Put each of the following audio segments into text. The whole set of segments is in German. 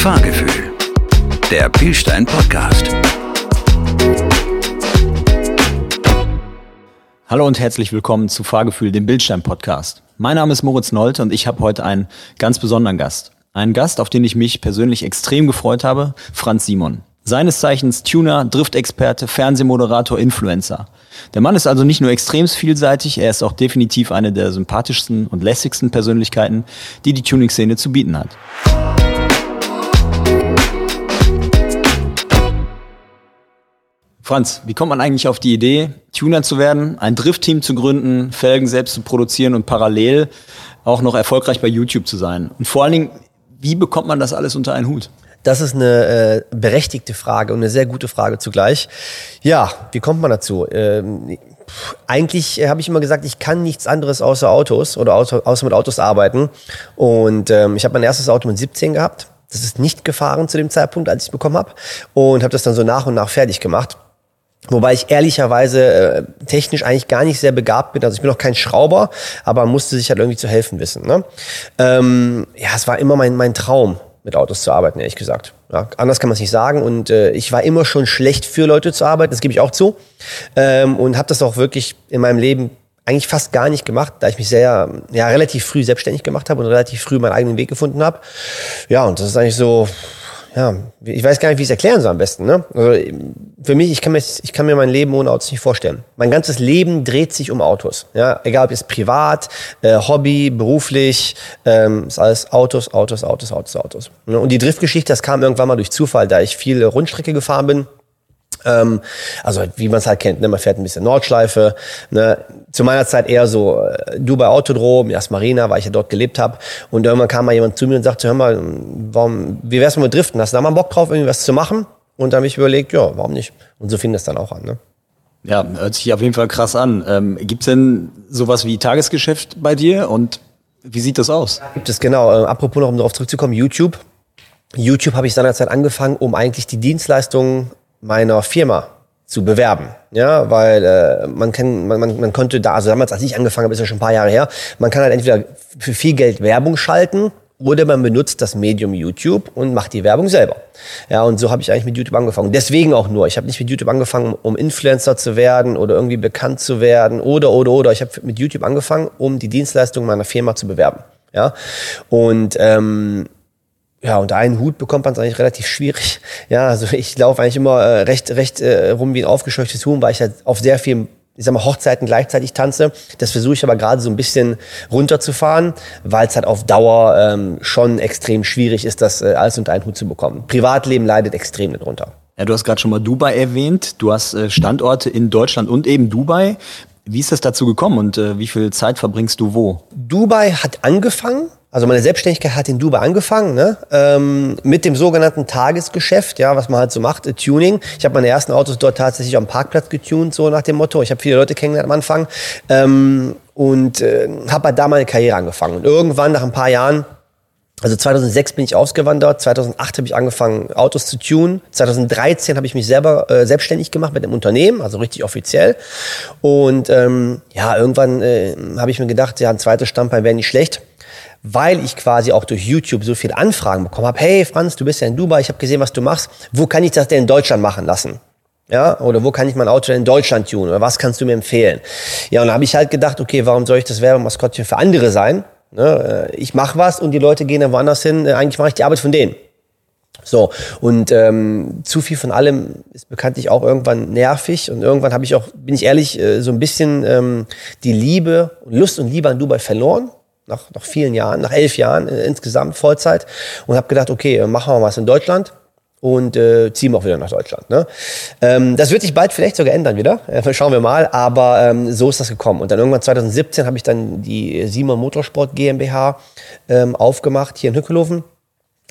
Fahrgefühl, der Bildstein Podcast. Hallo und herzlich willkommen zu Fahrgefühl, dem Bildstein Podcast. Mein Name ist Moritz Nolte und ich habe heute einen ganz besonderen Gast. Einen Gast, auf den ich mich persönlich extrem gefreut habe, Franz Simon. Seines Zeichens Tuner, Driftexperte, Fernsehmoderator, Influencer. Der Mann ist also nicht nur extrem vielseitig, er ist auch definitiv eine der sympathischsten und lässigsten Persönlichkeiten, die die Tuning-Szene zu bieten hat. Franz, wie kommt man eigentlich auf die Idee, Tuner zu werden, ein Driftteam zu gründen, Felgen selbst zu produzieren und parallel auch noch erfolgreich bei YouTube zu sein? Und vor allen Dingen, wie bekommt man das alles unter einen Hut? Das ist eine äh, berechtigte Frage und eine sehr gute Frage zugleich. Ja, wie kommt man dazu? Ähm, eigentlich äh, habe ich immer gesagt, ich kann nichts anderes außer Autos oder außer, außer mit Autos arbeiten. Und ähm, ich habe mein erstes Auto mit 17 gehabt. Das ist nicht gefahren zu dem Zeitpunkt, als ich es bekommen habe. Und habe das dann so nach und nach fertig gemacht. Wobei ich ehrlicherweise äh, technisch eigentlich gar nicht sehr begabt bin. Also ich bin auch kein Schrauber, aber musste sich halt irgendwie zu helfen wissen. Ne? Ähm, ja, es war immer mein, mein Traum mit Autos zu arbeiten, ehrlich gesagt. Ja, anders kann man es nicht sagen. Und äh, ich war immer schon schlecht für Leute zu arbeiten, das gebe ich auch zu. Ähm, und habe das auch wirklich in meinem Leben eigentlich fast gar nicht gemacht, da ich mich sehr, ja, relativ früh selbstständig gemacht habe und relativ früh meinen eigenen Weg gefunden habe. Ja, und das ist eigentlich so, ja, ich weiß gar nicht, wie ich es erklären soll am besten. Ne? Also für mich, ich kann, mir, ich kann mir mein Leben ohne Autos nicht vorstellen. Mein ganzes Leben dreht sich um Autos. Ja? Egal ob es privat, äh, Hobby, beruflich, ähm, ist alles Autos, Autos, Autos, Autos, Autos. Ne? Und die Driftgeschichte, das kam irgendwann mal durch Zufall, da ich viel Rundstrecke gefahren bin ähm, also wie man es halt kennt, ne? man fährt ein bisschen Nordschleife. Ne? Zu meiner Zeit eher so äh, Dubai Autodrom, Yas Marina, weil ich ja dort gelebt habe. Und irgendwann kam mal jemand zu mir und sagte, hör mal, warum, wie wär's mit Driften? Hast du da mal Bock drauf, irgendwie was zu machen? Und dann habe ich überlegt, ja, warum nicht? Und so fing das dann auch an. Ne? Ja, hört sich auf jeden Fall krass an. Ähm, Gibt denn sowas wie Tagesgeschäft bei dir und wie sieht das aus? Gibt es genau. Äh, apropos noch, um darauf zurückzukommen, YouTube. YouTube habe ich seinerzeit angefangen, um eigentlich die Dienstleistungen meiner Firma zu bewerben. Ja, weil äh, man kann, man, man, man konnte da, also damals, als ich angefangen habe, ist ja schon ein paar Jahre her, man kann halt entweder für viel Geld Werbung schalten oder man benutzt das Medium YouTube und macht die Werbung selber. Ja, und so habe ich eigentlich mit YouTube angefangen. Deswegen auch nur. Ich habe nicht mit YouTube angefangen, um Influencer zu werden oder irgendwie bekannt zu werden oder oder oder. Ich habe mit YouTube angefangen, um die Dienstleistung meiner Firma zu bewerben. Ja, und ähm, ja, unter einen Hut bekommt man es eigentlich relativ schwierig. Ja, also ich laufe eigentlich immer äh, recht, recht äh, rum wie ein aufgescheuchtes Huhn, weil ich halt auf sehr vielen ich sag mal, Hochzeiten gleichzeitig tanze. Das versuche ich aber gerade so ein bisschen runterzufahren, weil es halt auf Dauer ähm, schon extrem schwierig ist, das äh, alles unter einen Hut zu bekommen. Privatleben leidet extrem darunter. Ja, du hast gerade schon mal Dubai erwähnt. Du hast äh, Standorte in Deutschland und eben Dubai. Wie ist das dazu gekommen und äh, wie viel Zeit verbringst du wo? Dubai hat angefangen also meine Selbstständigkeit hat in Dubai angefangen, ne? ähm, mit dem sogenannten Tagesgeschäft, ja, was man halt so macht, äh, Tuning. Ich habe meine ersten Autos dort tatsächlich am Parkplatz getuned, so nach dem Motto. Ich habe viele Leute kennengelernt am Anfang ähm, und äh, habe halt da meine Karriere angefangen. Und irgendwann nach ein paar Jahren also 2006 bin ich ausgewandert, 2008 habe ich angefangen Autos zu tunen, 2013 habe ich mich selber äh, selbstständig gemacht mit einem Unternehmen, also richtig offiziell. Und ähm, ja, irgendwann äh, habe ich mir gedacht, ja, ein zweites Standbein wäre nicht schlecht weil ich quasi auch durch YouTube so viele Anfragen bekommen habe. Hey Franz, du bist ja in Dubai, ich habe gesehen, was du machst. Wo kann ich das denn in Deutschland machen lassen? Ja, oder wo kann ich mein Auto denn in Deutschland tun? Oder was kannst du mir empfehlen? Ja, und da habe ich halt gedacht, okay, warum soll ich das Werbemaskottchen für andere sein? Ne, äh, ich mache was und die Leute gehen dann woanders hin. Äh, eigentlich mache ich die Arbeit von denen. So, und ähm, zu viel von allem ist bekanntlich auch irgendwann nervig. Und irgendwann habe ich auch, bin ich ehrlich, äh, so ein bisschen ähm, die Liebe, Lust und Liebe an Dubai verloren nach, nach vielen Jahren, nach elf Jahren äh, insgesamt Vollzeit und habe gedacht, okay, äh, machen wir was in Deutschland und äh, ziehen wir auch wieder nach Deutschland. Ne? Ähm, das wird sich bald vielleicht sogar ändern wieder, äh, schauen wir mal, aber ähm, so ist das gekommen. Und dann irgendwann 2017 habe ich dann die Simon Motorsport GmbH ähm, aufgemacht hier in Hückelofen.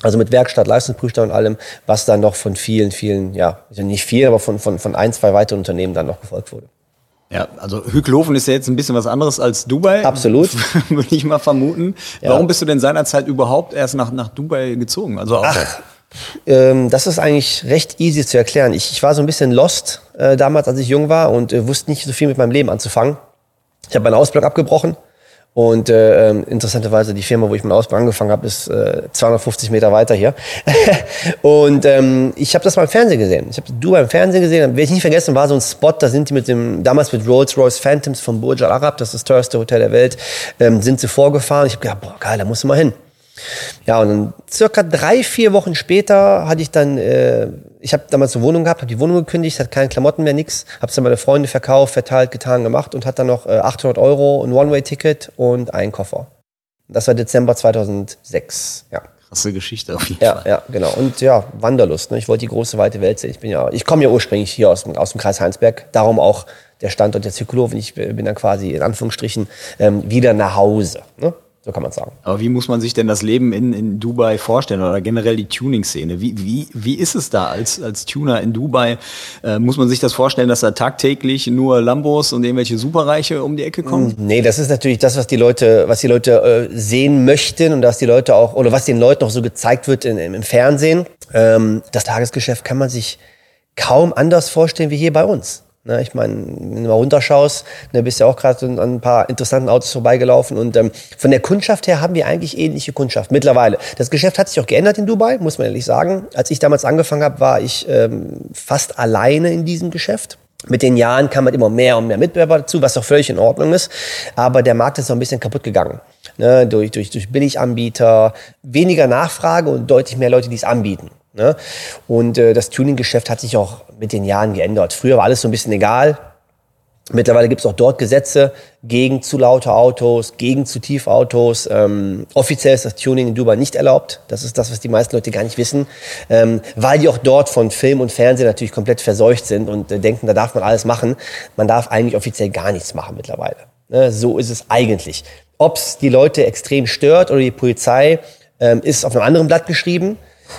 Also mit Werkstatt, Leistungsprüfstand und allem, was dann noch von vielen, vielen, ja, also nicht vielen, aber von, von, von ein, zwei weiteren Unternehmen dann noch gefolgt wurde. Ja, also Hücklofen ist ja jetzt ein bisschen was anderes als Dubai. Absolut. Würde ich mal vermuten. Ja. Warum bist du denn seinerzeit überhaupt erst nach, nach Dubai gezogen? Also auch Ach, ähm, das ist eigentlich recht easy zu erklären. Ich, ich war so ein bisschen lost äh, damals, als ich jung war und äh, wusste nicht so viel mit meinem Leben anzufangen. Ich habe meine Ausbildung abgebrochen Und äh, ähm, interessanterweise die Firma, wo ich meinen Ausbau angefangen habe, ist äh, 250 Meter weiter hier. und ähm, ich habe das mal im Fernsehen gesehen. Ich habe du beim Fernsehen gesehen. Werde ich nicht vergessen, war so ein Spot, da sind die mit dem, damals mit Rolls-Royce Phantoms von Burj Al Arab, das ist das teuerste Hotel der Welt, ähm, sind sie vorgefahren. Ich habe gedacht, boah, geil, da musst du mal hin. Ja, und dann circa drei, vier Wochen später hatte ich dann, äh, ich habe damals eine Wohnung gehabt, habe die Wohnung gekündigt, hatte keine Klamotten mehr, nix, habe es dann meine Freunde verkauft, verteilt, getan, gemacht und hatte dann noch äh, 800 Euro, ein One-Way-Ticket und einen Koffer. Das war Dezember 2006, ja. Krasse Geschichte auf jeden Ja, Fall. ja, genau. Und ja, Wanderlust. Ne? Ich wollte die große, weite Welt sehen. Ich bin ja, ich komme ja ursprünglich hier aus, dem- aus dem Kreis Heinsberg. Darum auch der Standort der Zirkulov. Und ich bin dann quasi in Anführungsstrichen ähm, wieder nach Hause. Ne? So kann man sagen. Aber wie muss man sich denn das Leben in, in Dubai vorstellen oder generell die Tuning-Szene? Wie, wie, wie ist es da als, als Tuner in Dubai? Äh, muss man sich das vorstellen, dass da tagtäglich nur Lambos und irgendwelche Superreiche um die Ecke kommen? Nee, das ist natürlich das, was die Leute, was die Leute äh, sehen möchten und dass die Leute auch, oder was den Leuten auch so gezeigt wird in, im Fernsehen. Ähm, das Tagesgeschäft kann man sich kaum anders vorstellen wie hier bei uns. Ne, ich meine, wenn du mal runterschaust, ne, bist ja auch gerade an ein paar interessanten Autos vorbeigelaufen und ähm, von der Kundschaft her haben wir eigentlich ähnliche Kundschaft mittlerweile. Das Geschäft hat sich auch geändert in Dubai, muss man ehrlich sagen. Als ich damals angefangen habe, war ich ähm, fast alleine in diesem Geschäft. Mit den Jahren kam halt immer mehr und mehr Mitbewerber dazu, was auch völlig in Ordnung ist. Aber der Markt ist noch ein bisschen kaputt gegangen. Ne, durch, durch, durch Billiganbieter, weniger Nachfrage und deutlich mehr Leute, die es anbieten. Ne? Und äh, das Tuning-Geschäft hat sich auch mit den Jahren geändert. Früher war alles so ein bisschen egal. Mittlerweile gibt es auch dort Gesetze gegen zu laute Autos, gegen zu tiefe Autos. Ähm, offiziell ist das Tuning in Dubai nicht erlaubt. Das ist das, was die meisten Leute gar nicht wissen, ähm, weil die auch dort von Film und Fernsehen natürlich komplett verseucht sind und äh, denken, da darf man alles machen. Man darf eigentlich offiziell gar nichts machen mittlerweile. Ne? So ist es eigentlich. Ob es die Leute extrem stört oder die Polizei, ähm, ist auf einem anderen Blatt geschrieben.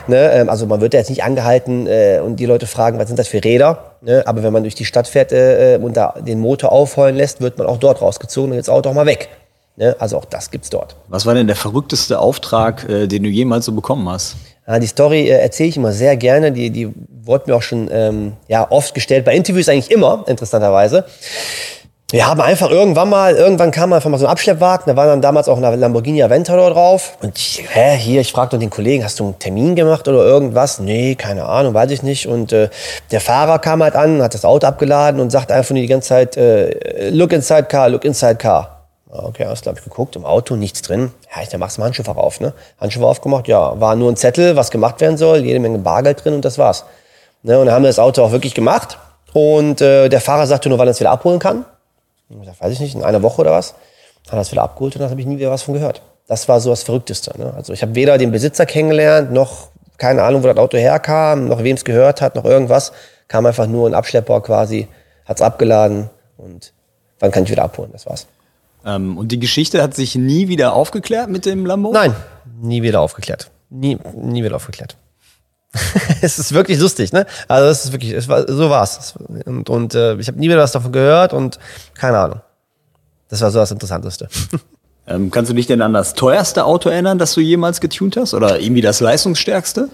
Ne, ähm, also man wird ja jetzt nicht angehalten äh, und die Leute fragen, was sind das für Räder? Ne, aber wenn man durch die Stadt fährt äh, und da den Motor aufheulen lässt, wird man auch dort rausgezogen und jetzt Auto auch mal weg. Ne, also auch das gibt's dort. Was war denn der verrückteste Auftrag, äh, den du jemals so bekommen hast? Ja, die Story äh, erzähle ich immer sehr gerne. Die, die wurde mir auch schon ähm, ja, oft gestellt. Bei Interviews eigentlich immer, interessanterweise. Wir haben einfach irgendwann mal, irgendwann kam einfach mal so ein Abschleppwagen, da war dann damals auch ein Lamborghini Aventador drauf. Und ich, hä, hier, ich fragte den Kollegen, hast du einen Termin gemacht oder irgendwas? Nee, keine Ahnung, weiß ich nicht. Und äh, der Fahrer kam halt an, hat das Auto abgeladen und sagt einfach nur die ganze Zeit, äh, look inside car, look inside car. Ah, Okay, alles klar, ich geguckt, im Auto nichts drin. Ja, ich dann machst du mal Handschuhfach auf, ne? Handschuhfach aufgemacht, ja, war nur ein Zettel, was gemacht werden soll, jede Menge Bargeld drin und das war's. Ne? Und dann haben wir das Auto auch wirklich gemacht. Und äh, der Fahrer sagte nur, wann er es wieder abholen kann. Ich hab gesagt, weiß ich nicht, in einer Woche oder was. Hat er es wieder abgeholt und dann habe ich nie wieder was von gehört. Das war so das Verrückteste. Ne? Also ich habe weder den Besitzer kennengelernt, noch keine Ahnung, wo das Auto herkam, noch wem es gehört hat, noch irgendwas. Kam einfach nur ein Abschlepper quasi, hat's abgeladen und wann kann ich wieder abholen, das war's. Ähm, und die Geschichte hat sich nie wieder aufgeklärt mit dem Lambo? Nein, nie wieder aufgeklärt. Nie, nie wieder aufgeklärt. es ist wirklich lustig, ne? Also es ist wirklich, es war, so war's. Und, und äh, ich habe nie wieder was davon gehört und keine Ahnung. Das war so das Interessanteste. Ähm, kannst du dich denn an das teuerste Auto erinnern, das du jemals getunt hast? Oder irgendwie das leistungsstärkste?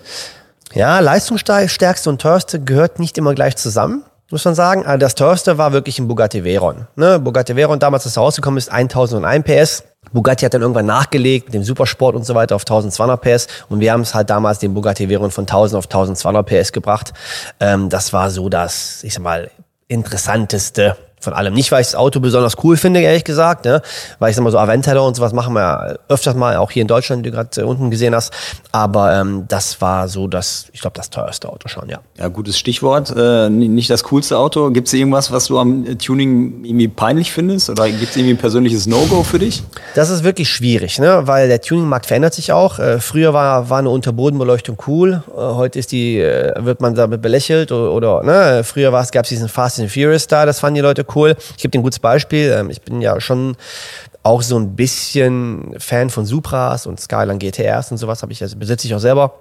Ja, leistungsstärkste und teuerste gehört nicht immer gleich zusammen, muss man sagen. Also das teuerste war wirklich ein Bugatti Veyron. Ne? Bugatti Veyron, damals, als er rausgekommen ist, 1001 PS. Bugatti hat dann irgendwann nachgelegt mit dem Supersport und so weiter auf 1200 PS und wir haben es halt damals den Bugatti Veyron von 1000 auf 1200 PS gebracht. Ähm, das war so das, ich sag mal, interessanteste von allem. Nicht, weil ich das Auto besonders cool finde, ehrlich gesagt, ne? weil ich sag mal so Aventador und sowas machen wir ja öfters mal, auch hier in Deutschland, wie du gerade äh, unten gesehen hast. Aber ähm, das war so das, ich glaube, das teuerste Auto schon, ja. Ja, gutes Stichwort. Äh, nicht das coolste Auto. Gibt es irgendwas, was du am äh, Tuning irgendwie peinlich findest? Oder gibt es irgendwie ein persönliches No-Go für dich? Das ist wirklich schwierig, ne? weil der Tuningmarkt verändert sich auch. Äh, früher war, war eine Unterbodenbeleuchtung cool, äh, heute ist die, äh, wird man damit belächelt oder, oder ne? früher gab es diesen Fast and Furious Star, das fanden die Leute cool. Ich gebe dir ein gutes Beispiel. Ähm, ich bin ja schon auch so ein bisschen Fan von Supras und Skyline GTRs und sowas, habe ich, also besitze ich auch selber.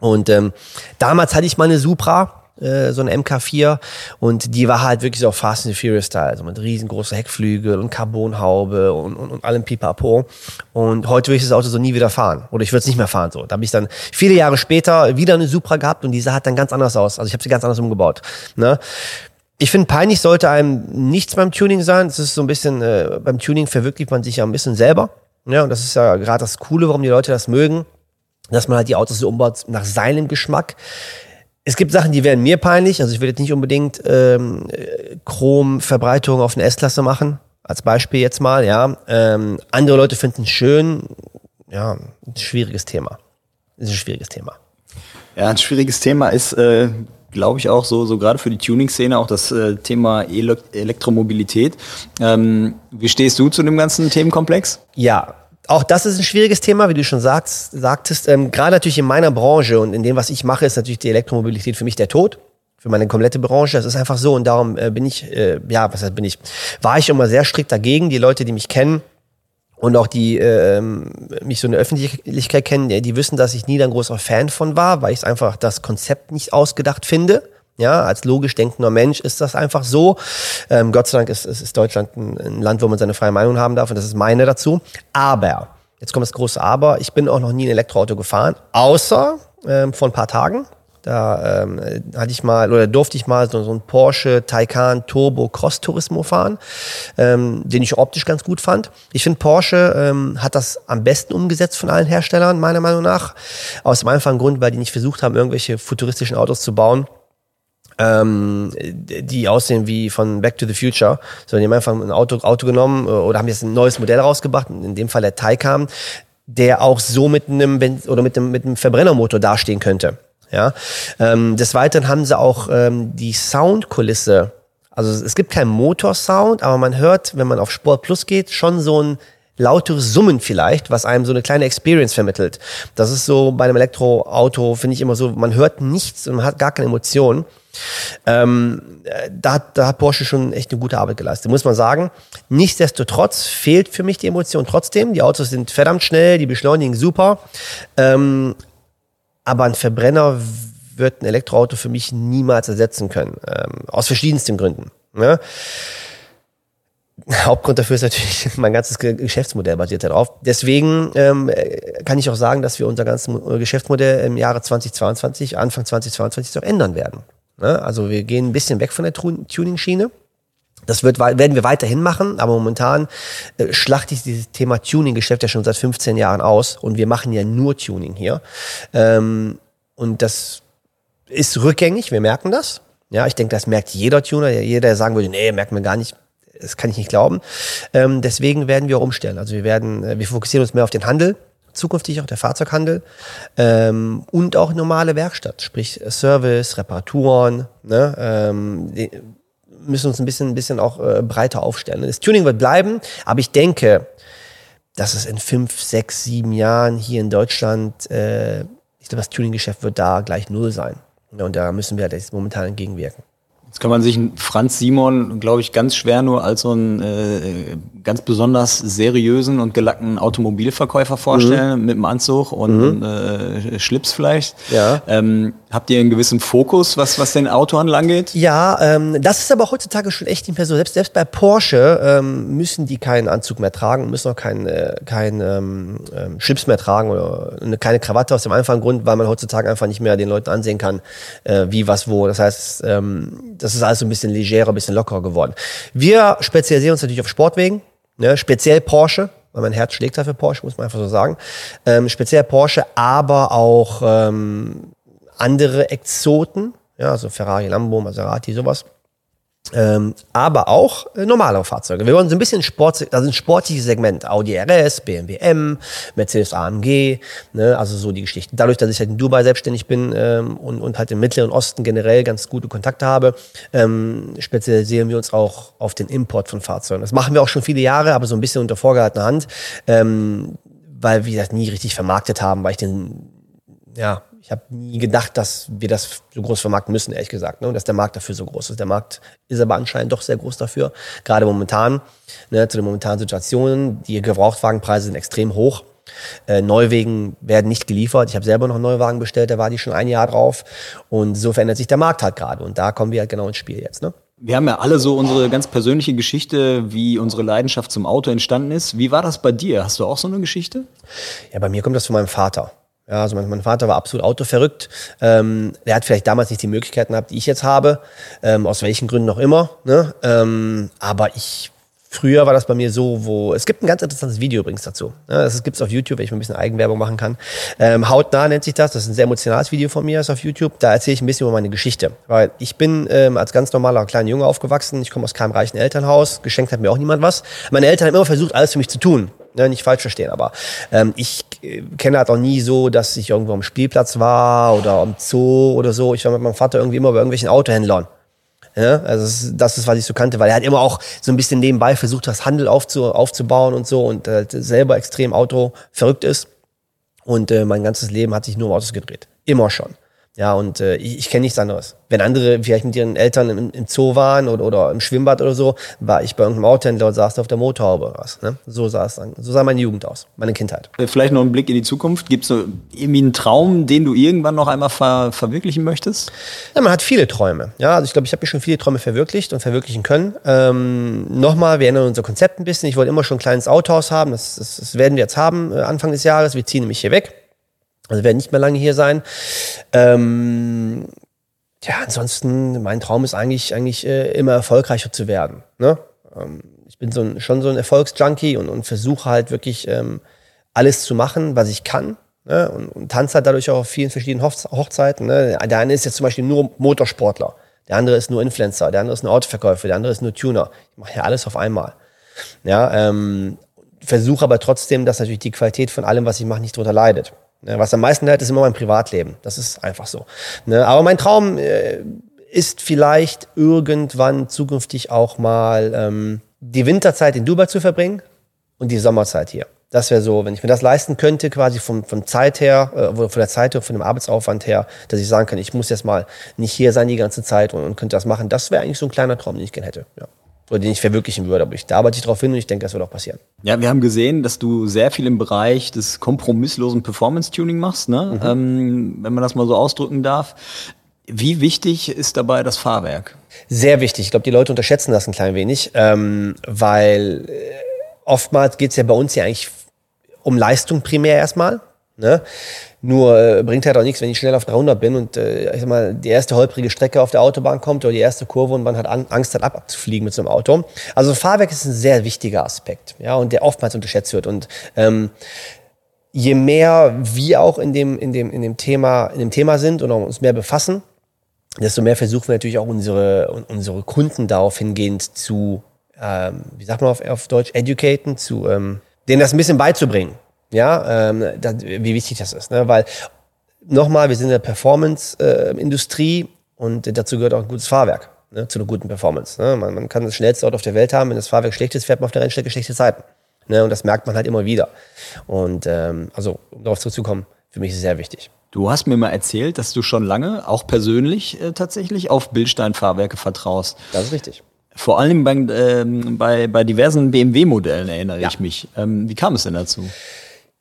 Und ähm, damals hatte ich mal eine Supra, äh, so eine MK4 und die war halt wirklich so Fast and Furious Style, also mit riesengroßer Heckflügel und Carbonhaube und, und, und allem Pipapo. Und heute würde ich das Auto so nie wieder fahren oder ich würde es nicht mehr fahren so. Da habe ich dann viele Jahre später wieder eine Supra gehabt und diese hat dann ganz anders aus. Also ich habe sie ganz anders umgebaut. Ne? Ich finde, peinlich sollte einem nichts beim Tuning sein. Es ist so ein bisschen, äh, beim Tuning verwirklicht man sich ja ein bisschen selber. Ja, und das ist ja gerade das Coole, warum die Leute das mögen, dass man halt die Autos so umbaut nach seinem Geschmack. Es gibt Sachen, die wären mir peinlich. Also ich würde jetzt nicht unbedingt ähm, Chrom-Verbreitung auf eine S-Klasse machen. Als Beispiel jetzt mal, ja. Ähm, andere Leute finden es schön. Ja, ein schwieriges Thema. Das ist ein schwieriges Thema. Ja, ein schwieriges Thema ist, äh, glaube ich, auch so, so gerade für die Tuning-Szene auch das äh, Thema Ele Elektromobilität. Ähm, wie stehst du zu dem ganzen Themenkomplex? Ja, auch das ist ein schwieriges Thema, wie du schon sagst, sagtest. Ähm, gerade natürlich in meiner Branche und in dem, was ich mache, ist natürlich die Elektromobilität für mich der Tod. Für meine komplette Branche. Das ist einfach so. Und darum äh, bin ich, äh, ja, was heißt bin ich, war ich immer sehr strikt dagegen. Die Leute, die mich kennen, und auch die äh, mich so in der Öffentlichkeit kennen, die, die wissen, dass ich nie ein großer Fan von war, weil ich einfach das Konzept nicht ausgedacht finde. Ja, als logisch denkender Mensch ist das einfach so. Ähm, Gott sei Dank ist, ist, ist Deutschland ein, ein, Land, wo man seine freie Meinung haben darf und das ist meine dazu. Aber, jetzt kommt das große Aber, ich bin auch noch nie ein Elektroauto gefahren, außer ähm, vor ein paar Tagen. Da ähm, hatte ich mal oder durfte ich mal so, so einen Porsche Taycan Turbo Cross Turismo fahren, ähm, den ich optisch ganz gut fand. Ich finde Porsche ähm, hat das am besten umgesetzt von allen Herstellern meiner Meinung nach. Aus dem einfachen Grund, weil die nicht versucht haben, irgendwelche futuristischen Autos zu bauen ähm, die aussehen wie von Back to the Future, sondern die haben einfach ein Auto, Auto genommen äh, oder haben jetzt ein neues Modell rausgebracht, in dem Fall der Taycan, der auch so mit einem oder mit einem, mit einem Verbrennermotor dastehen könnte. Ja, ähm, des Weiteren haben sie auch ähm, die Soundkulisse. Also es gibt keinen Motorsound, aber man hört, wenn man auf Sport Plus geht, schon so ein lauteres Summen vielleicht, was einem so eine kleine Experience vermittelt. Das ist so bei einem Elektroauto, finde ich immer so, man hört nichts und man hat gar keine Emotionen. Ähm, da, hat, da hat Porsche schon echt eine gute Arbeit geleistet, muss man sagen. Nichtsdestotrotz fehlt für mich die Emotion trotzdem. Die Autos sind verdammt schnell, die beschleunigen super. Ähm, aber ein Verbrenner wird ein Elektroauto für mich niemals ersetzen können. Ähm, aus verschiedensten Gründen. Ne? Hauptgrund dafür ist natürlich, mein ganzes Geschäftsmodell basiert darauf. Deswegen ähm, kann ich auch sagen, dass wir unser ganzes Geschäftsmodell im Jahre 2022, Anfang 2022 auch ändern werden. Ne? Also wir gehen ein bisschen weg von der Tuning-Schiene. Das wird, werden wir weiterhin machen, aber momentan äh, schlachte ich dieses Thema Tuning-Geschäft ja schon seit 15 Jahren aus und wir machen ja nur Tuning hier. Ähm, und das ist rückgängig, wir merken das. Ja, ich denke, das merkt jeder Tuner, jeder, der sagen würde, nee, merkt man gar nicht, das kann ich nicht glauben. Ähm, deswegen werden wir umstellen. Also wir werden, äh, wir fokussieren uns mehr auf den Handel, zukünftig auch der Fahrzeughandel ähm, und auch normale Werkstatt, sprich Service, Reparaturen. Ne, ähm, müssen uns ein bisschen, ein bisschen auch äh, breiter aufstellen. Das Tuning wird bleiben, aber ich denke, dass es in fünf, sechs, sieben Jahren hier in Deutschland, äh, ich glaube, das Tuning-Geschäft wird da gleich null sein. Und da müssen wir halt jetzt momentan entgegenwirken. Jetzt kann man sich Franz Simon, glaube ich, ganz schwer nur als so einen äh, ganz besonders seriösen und gelackten Automobilverkäufer vorstellen, mhm. mit einem Anzug und mhm. äh, Schlips vielleicht. Ja. Ähm, habt ihr einen gewissen Fokus, was, was den Autohandel angeht? Ja, ähm, das ist aber heutzutage schon echt nicht mehr so. Selbst, selbst bei Porsche ähm, müssen die keinen Anzug mehr tragen, müssen auch keinen äh, kein, ähm, ähm, Schlips mehr tragen oder eine, keine Krawatte aus dem einfachen Grund, weil man heutzutage einfach nicht mehr den Leuten ansehen kann, äh, wie, was, wo. Das heißt, ähm, das ist alles so ein bisschen legerer, ein bisschen lockerer geworden. Wir spezialisieren uns natürlich auf Sportwegen, ne, speziell Porsche, weil mein Herz schlägt dafür Porsche, muss man einfach so sagen. Ähm, speziell Porsche, aber auch ähm, andere Exoten, ja, also Ferrari, Lambo, Maserati, sowas. Ähm, aber auch äh, normale Fahrzeuge. Wir wollen so ein bisschen Sport, also ein sportliches Segment. Audi RS, BMW M, Mercedes AMG, ne, also so die Geschichten. Dadurch, dass ich halt in Dubai selbstständig bin ähm, und, und halt im Mittleren Osten generell ganz gute Kontakte habe, ähm, spezialisieren wir uns auch auf den Import von Fahrzeugen. Das machen wir auch schon viele Jahre, aber so ein bisschen unter vorgehaltener Hand, ähm, weil wir das nie richtig vermarktet haben, weil ich den, ja, ich habe nie gedacht, dass wir das so groß vermarkten müssen, ehrlich gesagt. Ne? Und dass der Markt dafür so groß ist. Der Markt ist aber anscheinend doch sehr groß dafür. Gerade momentan, ne, zu den momentanen Situationen. Die Gebrauchtwagenpreise sind extrem hoch. Äh, Neuwegen werden nicht geliefert. Ich habe selber noch einen Neuwagen bestellt, da war die schon ein Jahr drauf. Und so verändert sich der Markt halt gerade. Und da kommen wir halt genau ins Spiel jetzt. Ne? Wir haben ja alle so unsere ganz persönliche Geschichte, wie unsere Leidenschaft zum Auto entstanden ist. Wie war das bei dir? Hast du auch so eine Geschichte? Ja, bei mir kommt das von meinem Vater. Ja, also mein, mein Vater war absolut autoverrückt. Ähm, der hat vielleicht damals nicht die Möglichkeiten gehabt, die ich jetzt habe, ähm, aus welchen Gründen auch immer. Ne? Ähm, aber ich Früher war das bei mir so, wo es gibt ein ganz interessantes Video übrigens dazu. Ja, das gibt's auf YouTube, wenn ich mal ein bisschen Eigenwerbung machen kann. Ähm, Hautnah nennt sich das. Das ist ein sehr emotionales Video von mir, ist auf YouTube. Da erzähle ich ein bisschen über meine Geschichte, weil ich bin ähm, als ganz normaler kleiner Junge aufgewachsen. Ich komme aus keinem reichen Elternhaus. Geschenkt hat mir auch niemand was. Meine Eltern haben immer versucht, alles für mich zu tun. Ne, nicht falsch verstehen, aber ähm, ich äh, kenne halt auch nie so, dass ich irgendwo am Spielplatz war oder am Zoo oder so. Ich war mit meinem Vater irgendwie immer bei irgendwelchen Autohändlern. Ja, also das ist, was ich so kannte, weil er hat immer auch so ein bisschen nebenbei versucht, das Handel aufzu, aufzubauen und so und äh, selber extrem Auto verrückt ist. Und äh, mein ganzes Leben hat sich nur um Autos gedreht. Immer schon. Ja, und äh, ich, ich kenne nichts anderes. Wenn andere vielleicht mit ihren Eltern im, im Zoo waren oder, oder im Schwimmbad oder so, war ich bei irgendeinem Autohändler und saß auf der Motorhaube oder was. Ne? So sah es dann. So sah meine Jugend aus, meine Kindheit. Vielleicht noch ein Blick in die Zukunft. Gibt es irgendwie einen Traum, den du irgendwann noch einmal ver verwirklichen möchtest? Ja, man hat viele Träume. Ja, also ich glaube, ich habe mir schon viele Träume verwirklicht und verwirklichen können. Ähm, Nochmal, wir ändern unser Konzept ein bisschen. Ich wollte immer schon ein kleines Autohaus haben. Das, das, das werden wir jetzt haben äh, Anfang des Jahres. Wir ziehen nämlich hier weg. Also werden nicht mehr lange hier sein. Ähm, ja, ansonsten, mein Traum ist eigentlich, eigentlich äh, immer erfolgreicher zu werden. Ne? Ähm, ich bin so ein, schon so ein Erfolgsjunkie und, und versuche halt wirklich ähm, alles zu machen, was ich kann. Ne? Und, und tanze halt dadurch auch auf vielen verschiedenen Hochzeiten. Ne? Der eine ist jetzt zum Beispiel nur Motorsportler, der andere ist nur Influencer, der andere ist nur Autoverkäufer, der andere ist nur Tuner. Ich mache ja alles auf einmal. Ja, ähm, versuche aber trotzdem, dass natürlich die Qualität von allem, was ich mache, nicht drunter leidet. Ne, was am meisten leidet, ist immer mein Privatleben. Das ist einfach so. Ne, aber mein Traum äh, ist vielleicht irgendwann zukünftig auch mal ähm, die Winterzeit in Dubai zu verbringen und die Sommerzeit hier. Das wäre so, wenn ich mir das leisten könnte, quasi von, von Zeit her, äh, von der Zeit her, von dem Arbeitsaufwand her, dass ich sagen kann, ich muss jetzt mal nicht hier sein die ganze Zeit und, und könnte das machen. Das wäre eigentlich so ein kleiner Traum, den ich gerne hätte. Ja oder den ich verwirklichen würde. Aber ich, da arbeite ich darauf hin und ich denke, das wird auch passieren. Ja, wir haben gesehen, dass du sehr viel im Bereich des kompromisslosen Performance-Tuning machst, ne? Mhm. Ähm, wenn man das mal so ausdrücken darf. Wie wichtig ist dabei das Fahrwerk? Sehr wichtig. Ich glaube, die Leute unterschätzen das ein klein wenig, ähm, weil äh, oftmals geht es ja bei uns ja eigentlich um Leistung primär erstmal. Ne? Nur äh, bringt halt auch nichts, wenn ich schnell auf 300 bin und äh, ich sag mal, die erste holprige Strecke auf der Autobahn kommt oder die erste Kurve und man hat Angst hat, abzufliegen mit so einem Auto. Also Fahrwerk ist ein sehr wichtiger Aspekt, ja, und der oftmals unterschätzt wird. Und ähm, je mehr wir auch in dem, in dem, in dem Thema, in dem Thema sind und uns mehr befassen, desto mehr versuchen wir natürlich auch unsere, unsere Kunden darauf hingehend zu, ähm, wie sagt man auf, auf Deutsch, educaten, zu ähm, denen das ein bisschen beizubringen. Ja, ähm, das, wie wichtig das ist. Ne? Weil nochmal, wir sind in der Performance-Industrie äh, und dazu gehört auch ein gutes Fahrwerk ne? zu einer guten Performance. Ne? Man, man kann das schnellste Auto auf der Welt haben, wenn das Fahrwerk schlecht ist, fährt man auf der Rennstrecke schlechte Zeiten. Ne? Und das merkt man halt immer wieder. Und ähm, also, um darauf zurückzukommen, für mich ist es sehr wichtig. Du hast mir mal erzählt, dass du schon lange, auch persönlich äh, tatsächlich, auf Bildstein-Fahrwerke vertraust. Das ist richtig. Vor allem bei, ähm, bei, bei diversen BMW-Modellen erinnere ja. ich mich. Ähm, wie kam es denn dazu?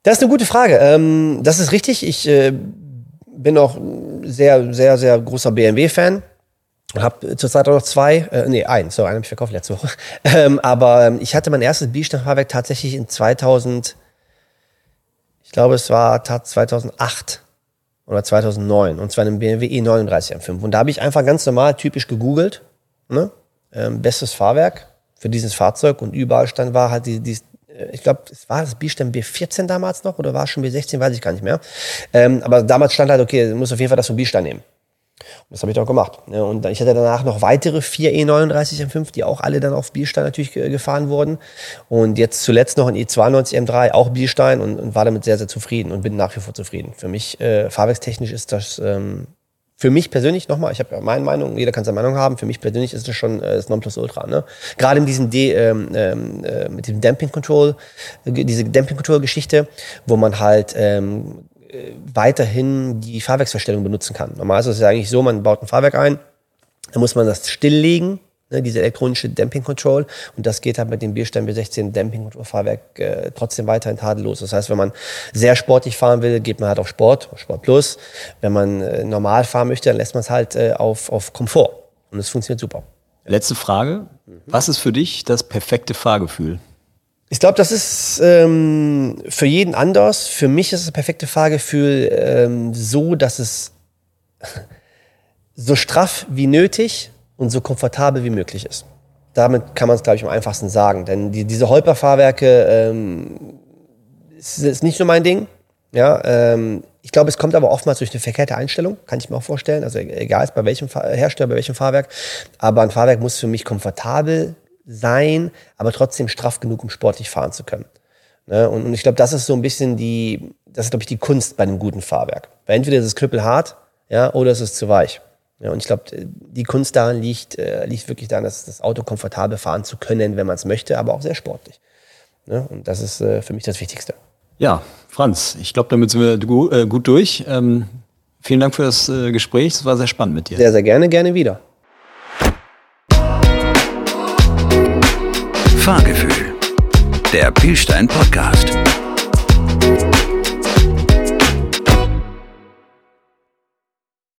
Das ist eine gute Frage. Ähm, das ist richtig. Ich äh, bin auch sehr, sehr, sehr großer BMW-Fan. Habe zurzeit auch noch zwei, äh, nee, einen, sorry, einen habe ich verkauft letzte Woche. Ähm, aber ähm, ich hatte mein erstes Biesteinfahrwerk tatsächlich in 2000, ich glaube, es war 2008 oder 2009 und zwar in einem BMW E39 M5. Und da habe ich einfach ganz normal, typisch gegoogelt, ne? ähm, bestes Fahrwerk für dieses Fahrzeug und überall stand war halt die, die, ich glaube, es war das B-Stern B14 damals noch oder war es schon B16, weiß ich gar nicht mehr. Ähm, aber damals stand halt, okay, du musst auf jeden Fall das vom B-Stern nehmen. Und das habe ich dann gemacht. Ja, und ich hatte danach noch weitere vier E39 M5, die auch alle dann auf Bierstein natürlich gefahren wurden. Und jetzt zuletzt noch ein E92 M3, auch Bierstein und, und war damit sehr, sehr zufrieden und bin nach wie vor zufrieden. Für mich, äh, fahrwerkstechnisch ist das ähm, für mich persönlich nochmal, ich habe ja meine Meinung, jeder kann seine Meinung haben, für mich persönlich ist das schon äh, das Nonplusultra. Ne? Gerade in diesem D, ähm, ähm, äh, mit dem Damping Control, äh, diese Damping Control Geschichte, wo man halt ähm, äh, weiterhin die Fahrwerksverstellung benutzen kann. Normalerweise ist es eigentlich so, man baut ein Fahrwerk ein, dann muss man das stilllegen ne, diese elektronische Damping Control. Und das geht halt mit dem Bierstein B16 Damping Control Fahrwerk äh, trotzdem weiterhin tadellos. Das heißt, wenn man sehr sportlich fahren will, geht man halt auf Sport, auf Sport Plus. Wenn man äh, normal fahren möchte, dann lässt man es halt äh, auf, auf Komfort. Und es funktioniert super. Letzte Frage. Was ist für dich das perfekte Fahrgefühl? Ich glaube, das ist ähm, für jeden anders. Für mich ist das perfekte Fahrgefühl ähm, so, dass es so straff wie nötig und so komfortabel wie möglich ist. Damit kann man es, glaube ich, am einfachsten sagen. Denn die, diese Holperfahrwerke ähm, ist, ist nicht nur mein Ding. Ja, ähm, ich glaube, es kommt aber oftmals durch eine verkehrte Einstellung, kann ich mir auch vorstellen. Also egal ist bei welchem Hersteller, bei welchem Fahrwerk. Aber ein Fahrwerk muss für mich komfortabel sein, aber trotzdem straff genug, um sportlich fahren zu können. Ne? Und, und, ich glaube, das ist so ein bisschen die, das ist, glaube ich, die Kunst bei einem guten Fahrwerk. Weil entweder ist es knüppelhart, ja, oder es ist zu weich. Ja, und ich glaube, die Kunst daran liegt, äh, liegt wirklich daran, dass das Auto komfortabel fahren zu können, wenn man es möchte, aber auch sehr sportlich. Ne? Und das ist äh, für mich das Wichtigste. Ja, Franz, ich glaube, damit sind wir gut, äh, gut durch. Ähm, vielen Dank für das äh, Gespräch. Es war sehr spannend mit dir. Sehr, sehr gerne, gerne wieder. Fahrgefühl, der Pilstein Podcast.